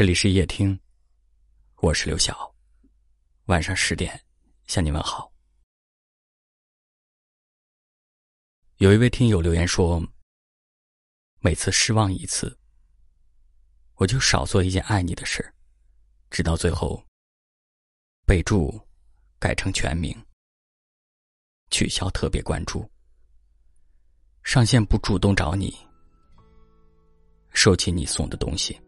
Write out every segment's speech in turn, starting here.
这里是夜听，我是刘晓。晚上十点向你问好。有一位听友留言说：“每次失望一次，我就少做一件爱你的事，直到最后备注改成全名，取消特别关注，上线不主动找你，收起你送的东西。”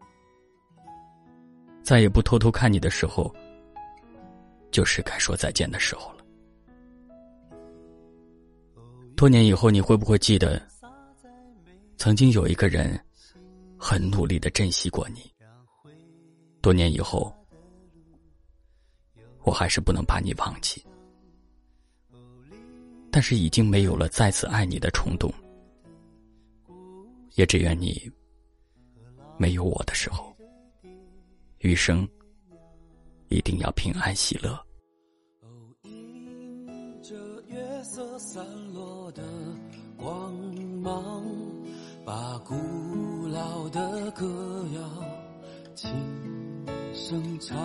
再也不偷偷看你的时候，就是该说再见的时候了。多年以后，你会不会记得，曾经有一个人很努力的珍惜过你？多年以后，我还是不能把你忘记，但是已经没有了再次爱你的冲动，也只愿你没有我的时候。余生一定要平安喜乐。迎着月色散落的光芒，把古老的歌谣轻声唱。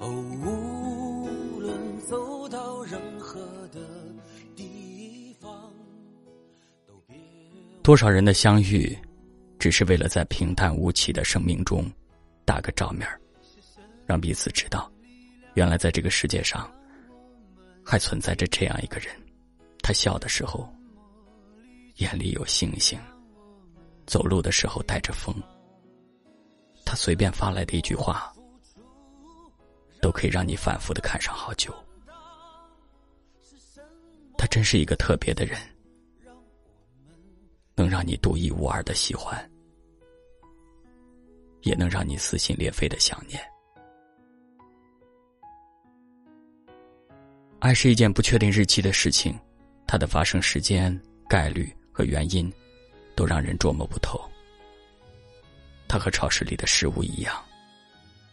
哦，无论走到任何的地方，都别。多少人的相遇，只是为了在平淡无奇的生命中。打个照面让彼此知道，原来在这个世界上，还存在着这样一个人。他笑的时候，眼里有星星；走路的时候带着风。他随便发来的一句话，都可以让你反复的看上好久。他真是一个特别的人，能让你独一无二的喜欢。也能让你撕心裂肺的想念。爱是一件不确定日期的事情，它的发生时间、概率和原因，都让人捉摸不透。它和超市里的食物一样，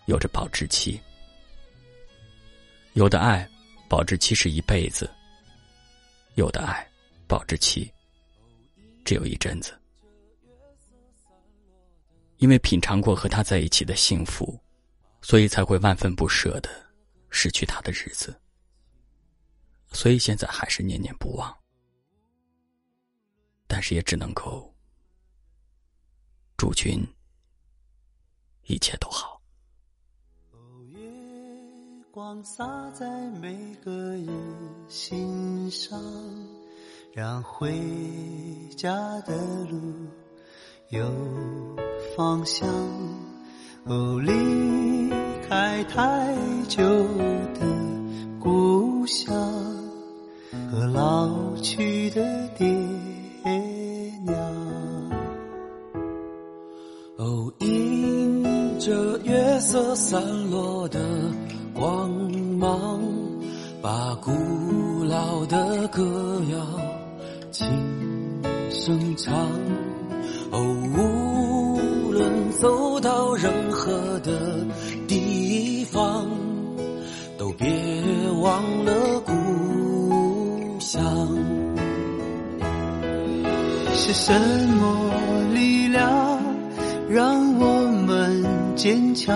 有着保质期。有的爱，保质期是一辈子；有的爱，保质期只有一阵子。因为品尝过和他在一起的幸福，所以才会万分不舍的失去他的日子，所以现在还是念念不忘。但是也只能够祝君一切都好。光洒在每个人心上，让回家的路有。方向，哦，离开太久的故乡和老去的爹娘。哦，迎着月色散落的光芒，把古老的歌谣轻声唱。哦。无走到任何的地方，都别忘了故乡。是什么力量让我们坚强？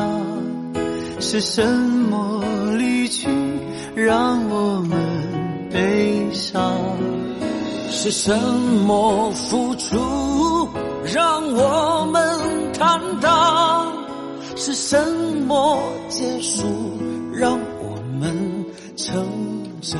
是什么离去让我们悲伤？是什么付出让我们？坦荡是什么结束，让我们成长？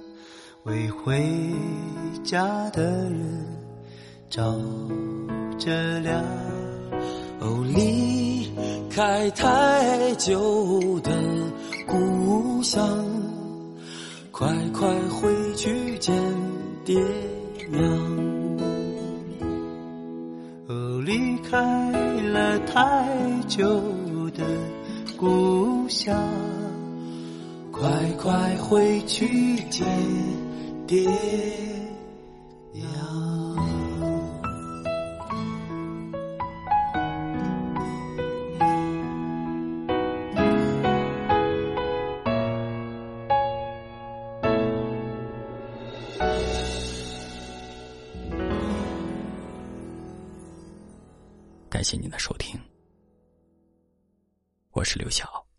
为回家的人照着亮。哦，离开太久的故乡，快快回去见爹娘。哦，离开了太久的故乡，快快回去见爹娘。感谢您的收听，我是刘晓。